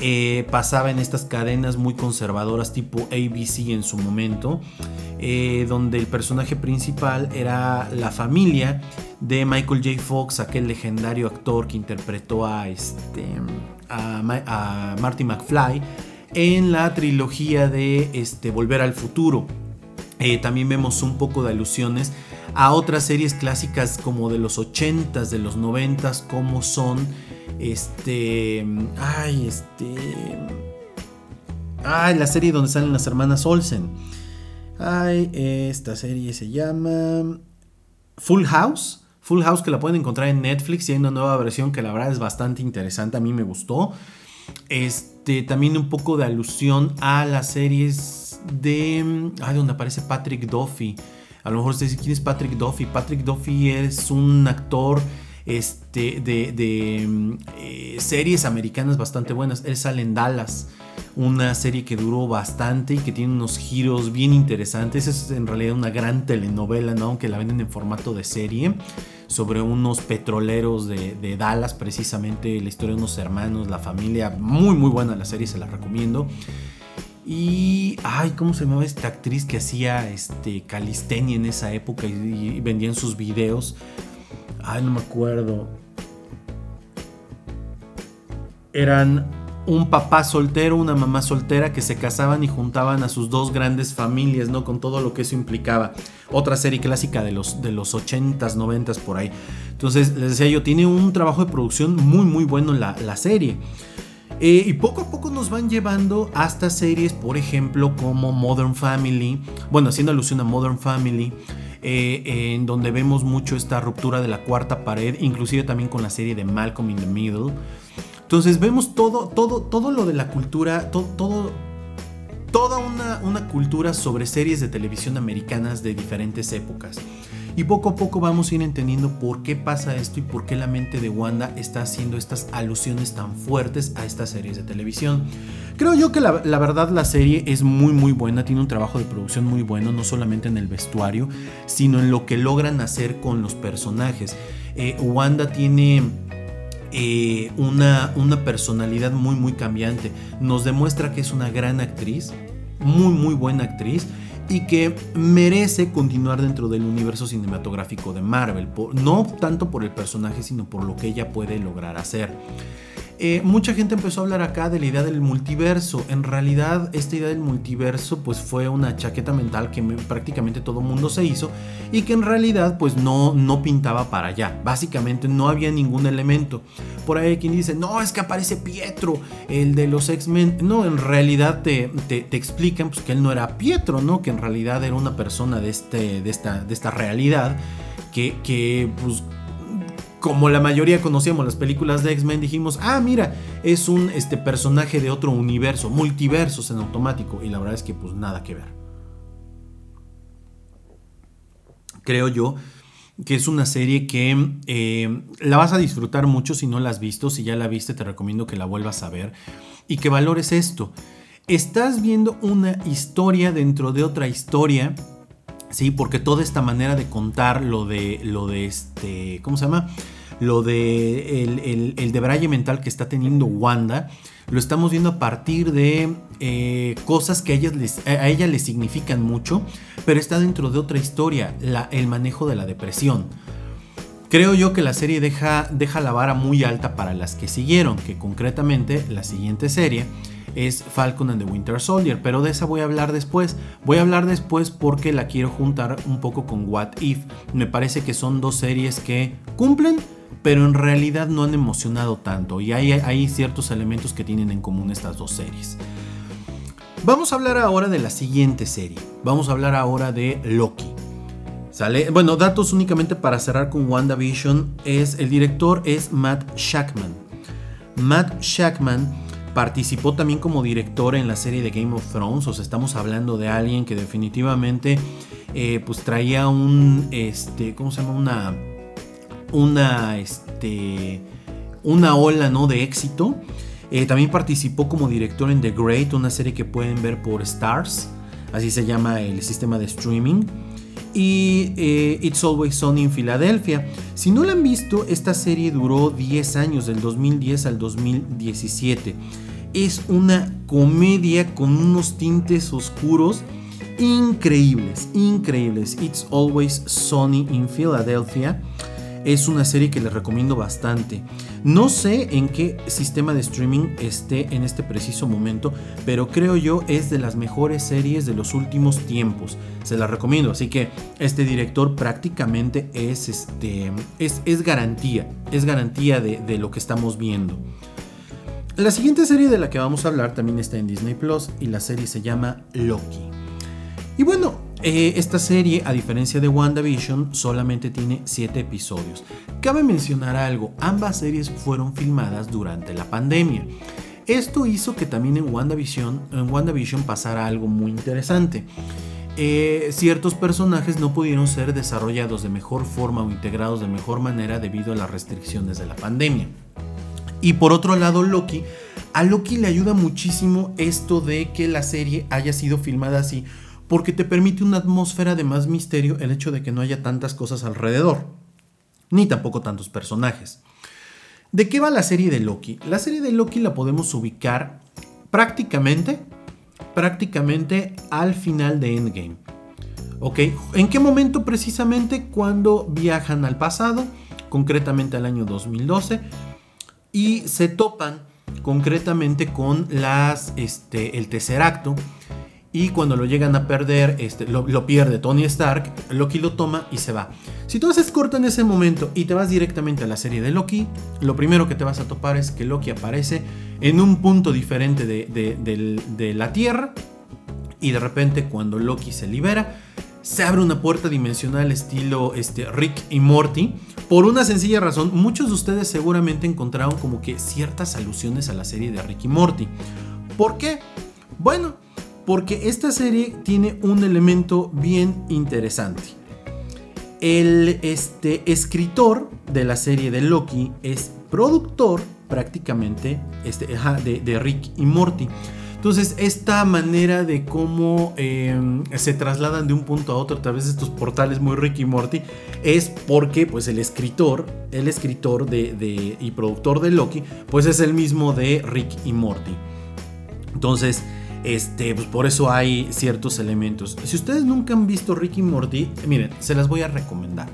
eh, pasaba en estas cadenas muy conservadoras tipo ABC en su momento, eh, donde el personaje principal era la familia de Michael J. Fox, aquel legendario actor que interpretó a, este, a, Marty McFly en la trilogía de este, Volver al Futuro. Eh, también vemos un poco de alusiones a otras series clásicas como de los 80s, de los 90s, como son este. Ay, este. Ay, la serie donde salen las hermanas Olsen. Ay, esta serie se llama. Full House. Full House que la pueden encontrar en Netflix y hay una nueva versión que la verdad es bastante interesante. A mí me gustó. Este, también un poco de alusión a las series de. Ay, donde aparece Patrick Duffy. A lo mejor ustedes dicen quién es Patrick Duffy. Patrick Duffy es un actor este, de, eh, series americanas bastante buenas. Él sale en Dallas, una serie que duró bastante y que tiene unos giros bien interesantes. Es en realidad una gran telenovela, ¿no? aunque la venden en formato de serie, sobre unos petroleros de, de Dallas, precisamente la historia de unos hermanos, la familia. Muy, muy buena la serie, se la recomiendo. Y, ay, ¿cómo se llamaba esta actriz que hacía este, calistenia en esa época y, vendían sus videos? Ay, no me acuerdo. Eran un papá soltero, una mamá soltera que se casaban y juntaban a sus dos grandes familias, ¿no? Con todo lo que eso implicaba. Otra serie clásica de los, de los 80s, 90s por ahí. Entonces, decía yo, tiene un trabajo de producción muy, muy bueno la, la serie. Eh, y poco a poco nos van llevando hasta series, por ejemplo, como Modern Family. Bueno, haciendo alusión a Modern Family. Eh, en donde vemos mucho esta ruptura de la cuarta pared, inclusive también con la serie de Malcolm in the Middle. Entonces vemos todo, todo, todo lo de la cultura, todo, toda una, una cultura sobre series de televisión americanas de diferentes épocas. Y poco a poco vamos a ir entendiendo por qué pasa esto y por qué la mente de Wanda está haciendo estas alusiones tan fuertes a estas series de televisión. Creo yo que la, verdad la serie es muy muy buena, tiene un trabajo de producción muy bueno, no solamente en el vestuario, sino en lo que logran hacer con los personajes. Eh, Wanda tiene eh, una, una personalidad muy muy cambiante, nos demuestra que es una gran actriz, muy muy buena actriz y que merece continuar dentro del universo cinematográfico de Marvel, no tanto por el personaje, sino por lo que ella puede lograr hacer. Eh, mucha gente empezó a hablar acá de la idea del multiverso. En realidad, esta idea del multiverso pues fue una chaqueta mental que prácticamente todo mundo se hizo y que en realidad pues no, no pintaba para allá. Básicamente no había ningún elemento. Por ahí hay quien dice, no, es que aparece Pietro, el de los X-Men. No, en realidad te, te, explican pues, que él no era Pietro, ¿no? Que en realidad era una persona de, este, de, esta, de esta realidad que, que pues como la mayoría conocíamos las películas de X-Men, dijimos, ah, mira, es un este, personaje de otro universo, multiversos en automático. Y la verdad es que pues nada que ver. Creo yo que es una serie que eh, la vas a disfrutar mucho si no la has visto. Si ya la viste, te recomiendo que la vuelvas a ver y que valores esto. Estás viendo una historia dentro de otra historia Sí, porque toda esta manera de contar lo de, lo de este, ¿cómo se llama? Lo de el, el, de braille mental que está teniendo Wanda, lo estamos viendo a partir de eh, cosas que a, ellas les, a ella le significan mucho, pero está dentro de otra historia, la, el manejo de la depresión. Creo yo que la serie deja, deja la vara muy alta para las que siguieron, que concretamente la siguiente serie es Falcon and the Winter Soldier, pero de esa voy a hablar después. Voy a hablar después porque la quiero juntar un poco con What If. Me parece que son dos series que cumplen, pero en realidad no han emocionado tanto y hay, ciertos elementos que tienen en común estas dos series. Vamos a hablar ahora de la siguiente serie. Vamos a hablar ahora de Loki. ¿Sale? Bueno, datos únicamente para cerrar con WandaVision es el director es Matt Shackman. Matt Shackman Participó también como director en la serie de Game of Thrones. O sea, estamos hablando de alguien que definitivamente eh, pues traía un. Este. ¿Cómo se llama? Una. Una. Este. Una ola, ¿no? De éxito. Eh, también participó como director en The Great, una serie que pueden ver por Stars. Así se llama el sistema de streaming y eh, It's Always Sunny en Filadelfia. Si no la han visto, esta serie duró 10 años, del 2010 al 2017. Es una comedia con unos tintes oscuros increíbles, increíbles. It's Always Sunny in Philadelphia es una serie que les recomiendo bastante. No sé en qué sistema de streaming esté en este preciso momento, pero creo yo es de las mejores series de los últimos tiempos. Se la recomiendo, así que este director prácticamente es, este, es, es garantía, es garantía de, de lo que estamos viendo. La siguiente serie de la que vamos a hablar también está en Disney Plus y la serie se llama Loki. Y bueno, eh, esta serie, a diferencia de WandaVision, solamente tiene 7 episodios. Cabe mencionar algo, ambas series fueron filmadas durante la pandemia. Esto hizo que también en WandaVision, en pasara algo muy interesante. Eh, ciertos personajes no pudieron ser desarrollados de mejor forma o integrados de mejor manera debido a las restricciones de la pandemia. Y por otro lado, Loki, a Loki le ayuda muchísimo esto de que la serie haya sido filmada así porque te permite una atmósfera de más misterio el hecho de que no haya tantas cosas alrededor, ni tampoco tantos personajes. ¿De qué va la serie de Loki? La serie de Loki la podemos ubicar prácticamente, prácticamente al final de Endgame. ¿Ok? ¿En qué momento precisamente? Cuando viajan al pasado, concretamente al año 2012, y se topan concretamente con las, este, el tercer acto y cuando lo llegan a perder, este, lo, pierde Tony Stark, Loki lo toma y se va. Si tú haces corto en ese momento y te vas directamente a la serie de Loki, lo primero que te vas a topar es que Loki aparece en un punto diferente de, la Tierra y de repente cuando Loki se libera, se abre una puerta dimensional estilo este, Rick y Morty. Por una sencilla razón, muchos de ustedes seguramente encontraron como que ciertas alusiones a la serie de Rick y Morty. ¿Por qué? Bueno, porque esta serie tiene un elemento bien interesante. el este, escritor de la serie de Loki es productor prácticamente este, de, Rick y Morty. Entonces, esta manera de cómo em, se trasladan de un punto a otro a través de estos portales muy Rick y Morty es porque pues el escritor, el escritor de, y productor de Loki, pues es el mismo de Rick y Morty. Entonces, este, pues por eso hay ciertos elementos. Si ustedes nunca han visto Rick y Morty, miren, se las voy a recomendar.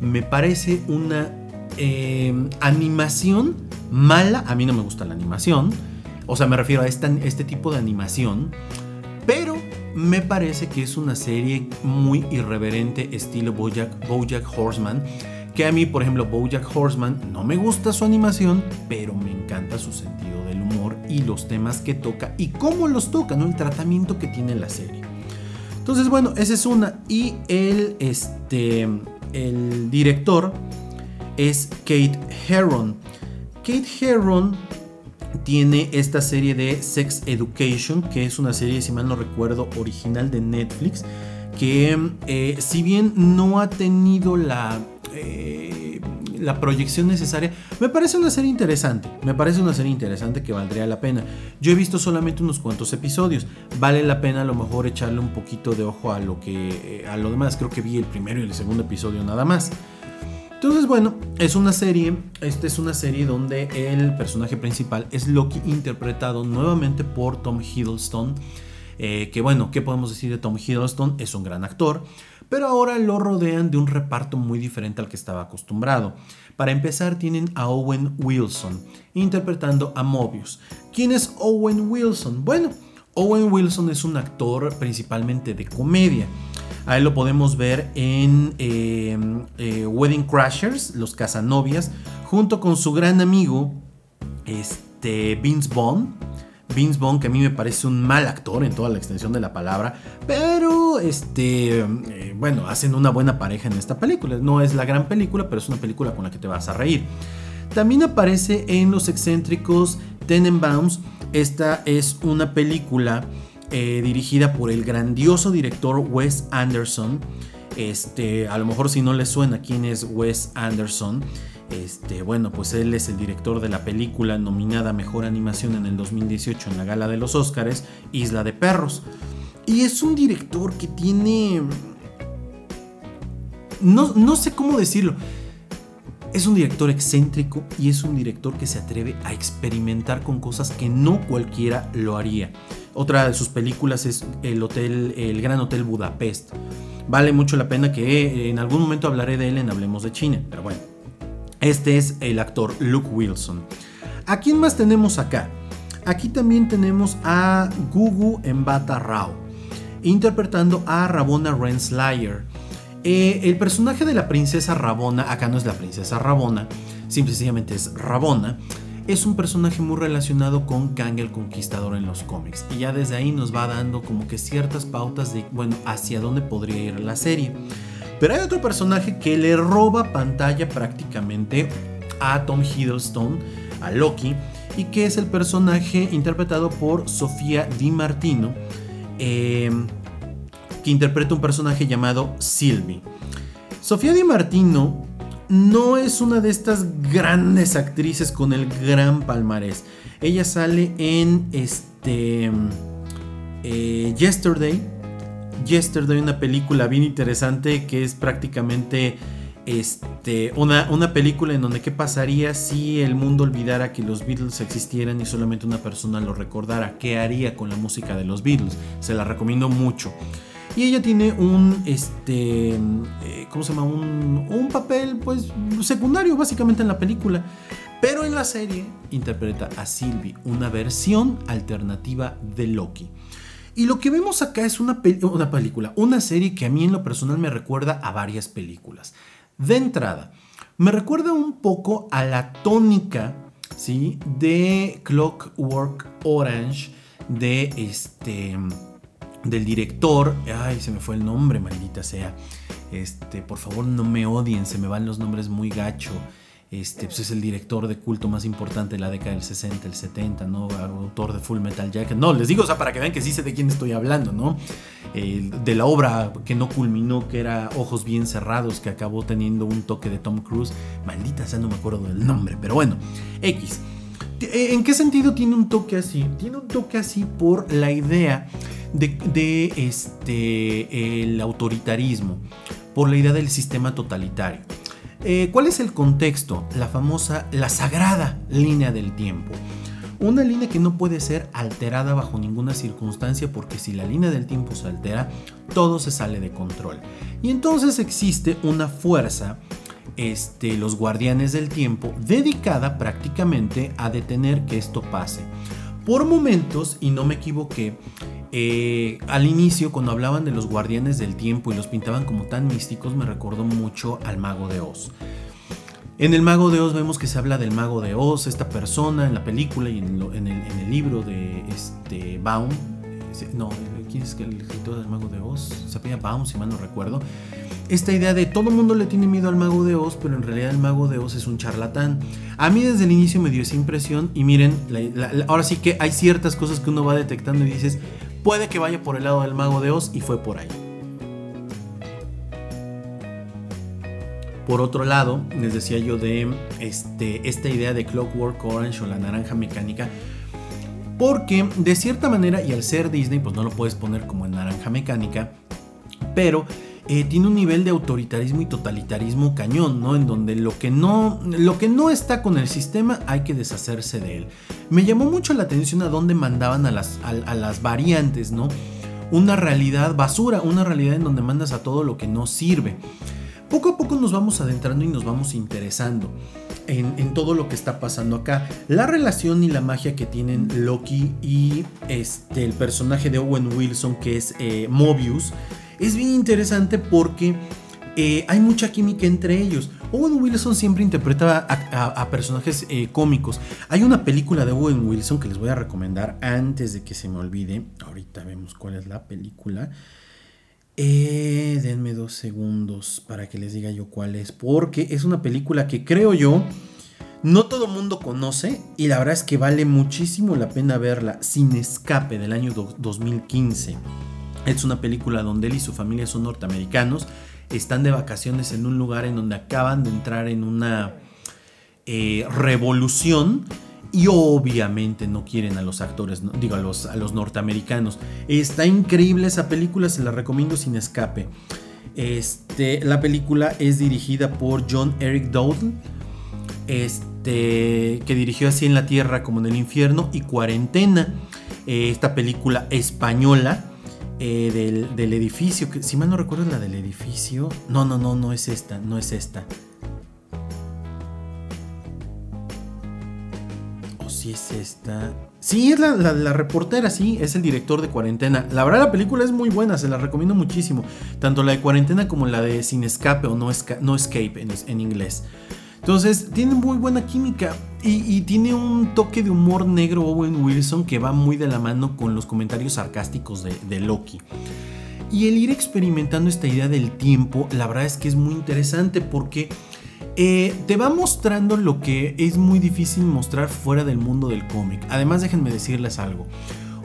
Me parece una em, animación mala, a mí no me gusta la animación o sea, me refiero a este tipo de animación. Pero me parece que es una serie muy irreverente estilo Bojack, Bojack Horseman. Que a mí, por ejemplo, Bojack Horseman no me gusta su animación, pero me encanta su sentido y los temas que toca y cómo los toca, ¿no? El tratamiento que tiene la serie. Entonces, bueno, esa es una. Y el, este, el director es Kate Herron. Kate Herron tiene esta serie de Sex Education, que es una serie, si mal no recuerdo, original de Netflix, que eh, si bien no ha tenido la, eh, la proyección necesaria, me parece una serie interesante, me parece una serie interesante que valdría la pena. Yo he visto solamente unos cuantos episodios, vale la pena a lo mejor echarle un poquito de ojo a lo que eh, a lo demás, creo que vi el primero y el segundo episodio nada más. Entonces, bueno, es una serie, esta es una serie donde el personaje principal es Loki interpretado nuevamente por Tom Hiddleston. Eh, que bueno, ¿qué podemos decir de Tom Hiddleston? Es un gran actor, pero ahora lo rodean de un reparto muy diferente al que estaba acostumbrado. Para empezar tienen a Owen Wilson interpretando a Mobius. ¿Quién es Owen Wilson? Bueno, Owen Wilson es un actor principalmente de comedia. A él lo podemos ver en eh, eh, Wedding Crashers, Los Casanovias, junto con su gran amigo este, Vince Vaughn. Vince Vaughn, que a mí me parece un mal actor en toda la extensión de la palabra, pero este, eh, bueno, hacen una buena pareja en esta película. No es la gran película, pero es una película con la que te vas a reír. También aparece en Los excéntricos Tenenbaums. Esta es una película eh, dirigida por el grandioso director Wes Anderson. Este, a lo mejor si no le suena quién es Wes Anderson, este, bueno, pues él es el director de la película nominada Mejor Animación en el 2018 en la gala de los Oscars, Isla de Perros. Y es un director que tiene... No, no sé cómo decirlo. Es un director excéntrico y es un director que se atreve a experimentar con cosas que no cualquiera lo haría. Otra de sus películas es El Hotel, El Gran Hotel Budapest. Vale mucho la pena que en algún momento hablaré de él en Hablemos de China, pero bueno. Este es el actor Luke Wilson. ¿A quién más tenemos acá? Aquí también tenemos a Gugu Mbata Rao, interpretando a Rabona Renslayer. Eh, el personaje de la princesa Rabona, acá no es la princesa Rabona, simplemente es Rabona, es un personaje muy relacionado con Kang el Conquistador en los cómics. Y ya desde ahí nos va dando como que ciertas pautas de, bueno, hacia dónde podría ir la serie. Pero hay otro personaje que le roba pantalla prácticamente a Tom Hiddleston, a Loki, y que es el personaje interpretado por Sofía Di Martino, em, que interpreta un personaje llamado Sylvie. Sofía Di Martino no es una de estas grandes actrices con el gran palmarés. Ella sale en este eh, Yesterday. Yesterday, una película bien interesante que es prácticamente este, una, una, película en donde qué pasaría si el mundo olvidara que los Beatles existieran y solamente una persona lo recordara. ¿Qué haría con la música de los Beatles? Se la recomiendo mucho. Y ella tiene un, este, eh, ¿cómo se llama? Un, un papel, pues, secundario básicamente en la película. Pero en la serie interpreta a Sylvie, una versión alternativa de Loki. Y lo que vemos acá es una, una, película, una serie que a mí en lo personal me recuerda a varias películas. De entrada, me recuerda un poco a la tónica ¿sí? de Clockwork Orange de este del director, ay, se me fue el nombre, maldita sea. Este, por favor, no me odien, se me van los nombres muy gacho. Este, pues es el director de culto más importante de la década del 60, el 70, ¿no? Autor de Full Metal Jacket. No, les digo, o sea, para que vean que sí sé de quién estoy hablando, ¿no? de la obra que no culminó, que era Ojos Bien Cerrados, que acabó teniendo un toque de Tom Cruise. Maldita sea, no me acuerdo del nombre, pero bueno, X. ¿En qué sentido tiene un toque así? Tiene un toque así por la idea de, este, el autoritarismo, por la idea del sistema totalitario. Eh, ¿Cuál es el contexto? La famosa, la sagrada línea del tiempo. Una línea que no puede ser alterada bajo ninguna circunstancia porque si la línea del tiempo se altera, todo se sale de control. Y entonces existe una fuerza, este, los guardianes del tiempo, dedicada prácticamente a detener que esto pase. Por momentos, y no me equivoqué, eh, al inicio, cuando hablaban de los guardianes del tiempo y los pintaban como tan místicos, me recordó mucho al mago de Oz. En el mago de Oz vemos que se habla del mago de Oz, esta persona en la película y en, el, libro de este, Baum. No, ¿quién es el escritor del mago de Oz? Se llama Baum, si mal no recuerdo. Esta idea de todo el mundo le tiene miedo al mago de Oz, pero en realidad el mago de Oz es un charlatán. A mí desde el inicio me dio esa impresión y miren, ahora sí que hay ciertas cosas que uno va detectando y dices, Puede que vaya por el lado del mago de Oz y fue por ahí. Por otro lado, les decía yo de este, esta idea de Clockwork Orange o la naranja mecánica, porque de cierta manera, y al ser Disney, pues no lo puedes poner como en naranja mecánica, pero eh, tiene un nivel de autoritarismo y totalitarismo cañón, ¿no? En donde lo que no, lo que no está con el sistema hay que deshacerse de él. Me llamó mucho la atención a dónde mandaban a las, a, las variantes, ¿no? Una realidad basura, una realidad en donde mandas a todo lo que no sirve. Poco a poco nos vamos adentrando y nos vamos interesando. En, todo lo que está pasando acá. La relación y la magia que tienen Loki y este, el personaje de Owen Wilson, que es eh, Mobius, es bien interesante porque eh, hay mucha química entre ellos. Owen Wilson siempre interpreta a, personajes eh, cómicos. Hay una película de Owen Wilson que les voy a recomendar antes de que se me olvide. Ahorita vemos cuál es la película. Eh, denme dos segundos para que les diga yo cuál es. Porque es una película que creo yo no todo mundo conoce y la verdad es que vale muchísimo la pena verla. Sin escape del año 2015. Es una película donde él y su familia son norteamericanos, están de vacaciones en un lugar en donde acaban de entrar en una eh, revolución y obviamente no quieren a los actores, digo a los, a los norteamericanos. Está increíble esa película, se la recomiendo sin escape. Este, la película es dirigida por John Eric Dowdle, este, que dirigió así en la Tierra como en el infierno y Cuarentena, eh, esta película española eh, del, edificio, que si mal no recuerdo la del edificio. No, no, no, no es esta, no es esta. O si es esta. Sí, es la, la, la, sí, es el director de Cuarentena. La verdad la película es muy buena, se la recomiendo muchísimo. Tanto la de Cuarentena como la de Sin Escape o No, no Escape en, en inglés. Entonces, tiene muy buena química y, tiene un toque de humor negro Owen Wilson que va muy de la mano con los comentarios sarcásticos de, Loki. Y el ir experimentando esta idea del tiempo, la verdad es que es muy interesante porque eh, te va mostrando lo que es muy difícil mostrar fuera del mundo del cómic. Además, déjenme decirles algo.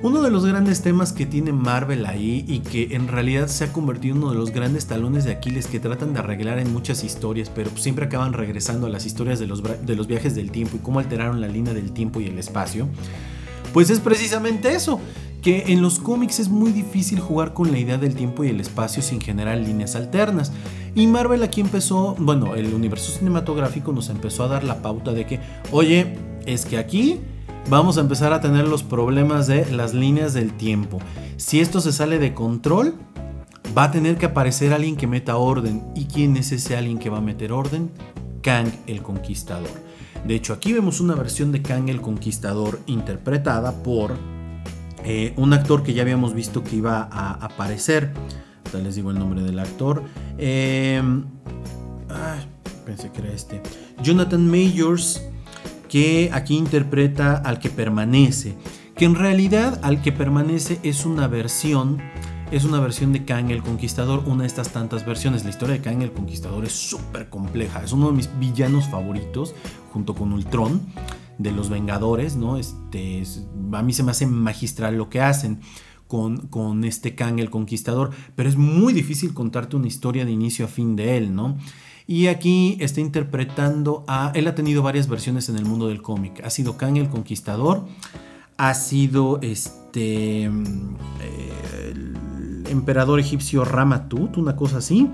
Uno de los grandes temas que tiene Marvel ahí y que en realidad se ha convertido en uno de los grandes talones de Aquiles que tratan de arreglar en muchas historias, pero siempre acaban regresando a las historias de los, de los viajes del tiempo y cómo alteraron la línea del tiempo y el espacio, pues es precisamente eso, que en los cómics es muy difícil jugar con la idea del tiempo y el espacio sin generar líneas alternas. Y Marvel aquí empezó, bueno, el universo cinematográfico nos empezó a dar la pauta de que, oye, es que aquí vamos a empezar a tener los problemas de las líneas del tiempo. Si esto se sale de control, va a tener que aparecer alguien que meta orden. ¿Y quién es ese alguien que va a meter orden? Kang el Conquistador. De hecho, aquí vemos una versión de Kang el Conquistador interpretada por eh, un actor que ya habíamos visto que iba a aparecer. Les digo el nombre del actor. Eh, pensé que era este. Jonathan Majors que aquí interpreta al que permanece, que en realidad al que permanece es una versión es una versión de Kang el Conquistador, una de estas tantas versiones. La historia de Kang el Conquistador es súper compleja, es uno de mis villanos favoritos, junto con Ultron, de los Vengadores, ¿no? Este, a mí se me hace magistral lo que hacen. Con, con, este Kang el Conquistador, pero es muy difícil contarte una historia de inicio a fin de él, ¿no? Y aquí está interpretando a... Él ha tenido varias versiones en el mundo del cómic. Ha sido Kang el Conquistador, ha sido este... el emperador egipcio Ramatut, una cosa así.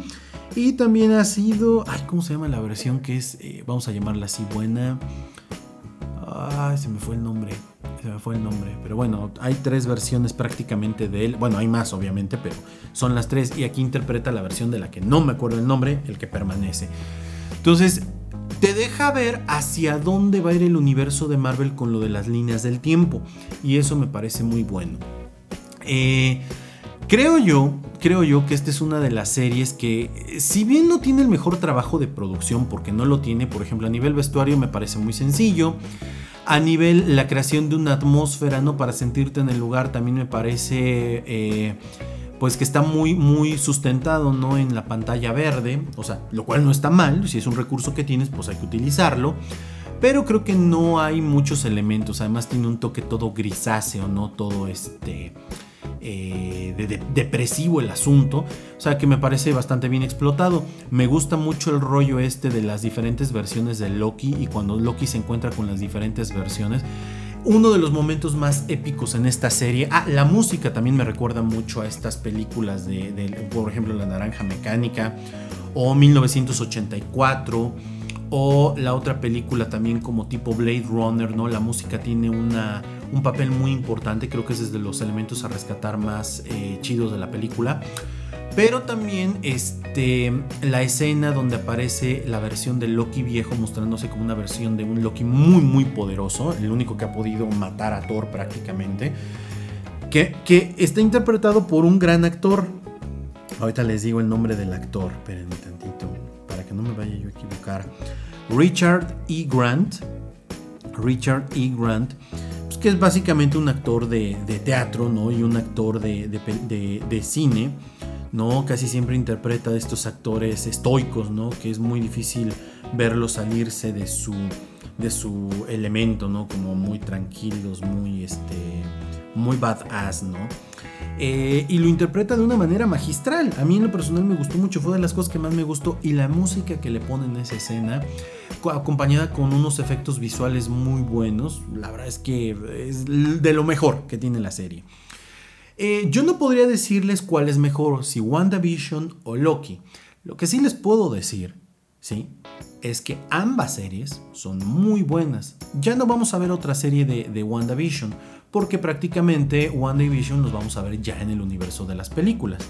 Y también ha sido... Ay, ¿cómo se llama la versión que es... Eh, vamos a llamarla así, buena... Ay, se me fue el nombre. Se me fue el nombre. Pero bueno, hay tres versiones prácticamente de él. Bueno, hay más obviamente, pero son las tres. Y aquí interpreta la versión de la que no me acuerdo el nombre, el que permanece. Entonces, te deja ver hacia dónde va a ir el universo de Marvel con lo de las líneas del tiempo. Y eso me parece muy bueno. Eh, creo yo, creo yo que esta es una de las series que, si bien no tiene el mejor trabajo de producción, porque no lo tiene, por ejemplo, a nivel vestuario me parece muy sencillo a nivel la creación de una atmósfera, ¿no? Para sentirte en el lugar también me parece... Eh, pues que está muy muy sustentado no en la pantalla verde, o sea, lo cual no está mal, si es un recurso que tienes, pues hay que utilizarlo. Pero creo que no hay muchos elementos, además tiene un toque todo grisáceo, no todo este eh, depresivo el asunto, o sea que me parece bastante bien explotado. Me gusta mucho el rollo este de las diferentes versiones de Loki y cuando Loki se encuentra con las diferentes versiones. Uno de los momentos más épicos en esta serie. Ah, la música también me recuerda mucho a estas películas de, de por ejemplo, La Naranja Mecánica o 1984 o la otra película también como tipo Blade Runner, ¿no? La música tiene una, un papel muy importante, creo que es desde los elementos a rescatar más eh, chidos de la película. Pero también este, la escena donde aparece la versión de Loki viejo mostrándose como una versión de un Loki muy muy poderoso, el único que ha podido matar a Thor prácticamente, que, que está interpretado por un gran actor. Ahorita les digo el nombre del actor, espérenme tantito, para que no me vaya yo a equivocar. Richard E. Grant. Richard E. Grant que es básicamente un actor de, teatro, ¿no? Y un actor de, cine, ¿no? Casi siempre interpreta a estos actores estoicos, ¿no? Que es muy difícil verlos salirse de su, de su elemento, ¿no? Como muy tranquilos, muy, este, muy badass, ¿no? Eh, y lo interpreta de una manera magistral. A mí en lo personal me gustó mucho, fue de las cosas que más me gustó. Y la música que le pone en esa escena, acompañada con unos efectos visuales muy buenos, la verdad es que es de lo mejor que tiene la serie. Eh, yo no podría decirles cuál es mejor, si WandaVision o Loki. Lo que sí les puedo decir, ¿sí? Es que ambas series son muy buenas. Ya no vamos a ver otra serie de, de WandaVision porque prácticamente WandaVision nos vamos a ver ya en el universo de las películas.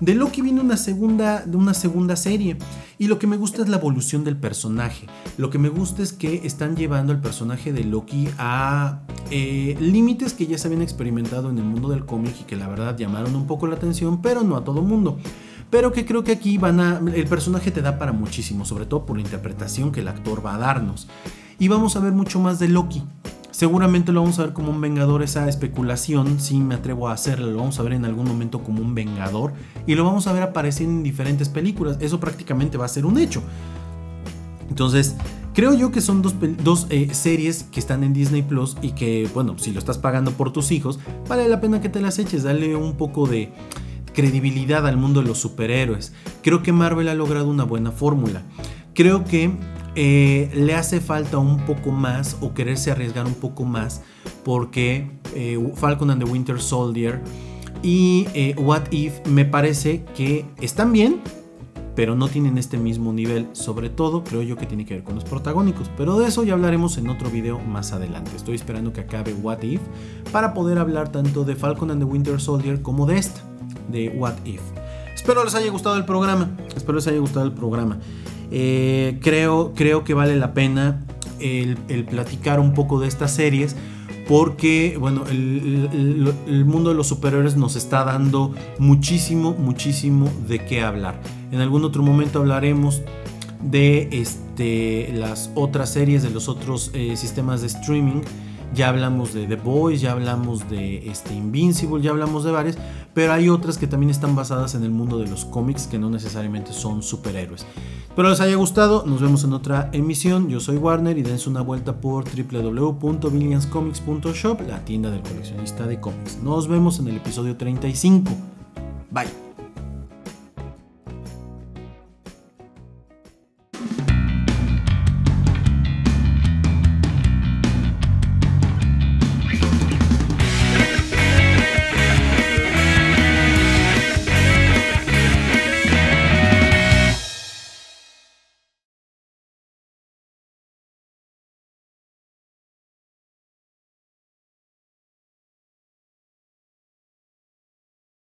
De Loki viene una segunda, una segunda serie y lo que me gusta es la evolución del personaje. Lo que me gusta es que están llevando al personaje de Loki a eh, límites que ya se habían experimentado en el mundo del cómic y que la verdad llamaron un poco la atención, pero no a todo mundo. Pero que creo que aquí van a, el personaje te da para muchísimo, sobre todo por la interpretación que el actor va a darnos. Y vamos a ver mucho más de Loki. Seguramente lo vamos a ver como un vengador, esa especulación, si me atrevo a hacerlo, lo vamos a ver en algún momento como un vengador y lo vamos a ver aparecer en diferentes películas. Eso prácticamente va a ser un hecho. Entonces, creo yo que son dos, eh, series que están en Disney Plus y que, bueno, si lo estás pagando por tus hijos, vale la pena que te las eches, dale un poco de credibilidad al mundo de los superhéroes. Creo que Marvel ha logrado una buena fórmula. Creo que eh, le hace falta un poco más o quererse arriesgar un poco más porque eh, Falcon and the Winter Soldier y eh, What If me parece que están bien, pero no tienen este mismo nivel. Sobre todo creo yo que tiene que ver con los protagónicos, pero de eso ya hablaremos en otro video más adelante. Estoy esperando que acabe What If para poder hablar tanto de Falcon and the Winter Soldier como de esta, de What If. Espero les haya gustado el programa, espero les haya gustado el programa. Eh, creo, creo que vale la pena el, platicar un poco de estas series porque bueno, el, mundo de los superhéroes nos está dando muchísimo, muchísimo de qué hablar. En algún otro momento hablaremos de este, las otras series, de los otros eh, sistemas de streaming Ya hablamos de The Boys, ya hablamos de este, Invincible, ya hablamos de varias, pero hay otras que también están basadas en el mundo de los cómics que no necesariamente son superhéroes. Espero les haya gustado, nos vemos en otra emisión. Yo soy Warner y dense una vuelta por www.billionscomics.shop, la tienda del coleccionista de cómics. Nos vemos en el episodio 35. Bye.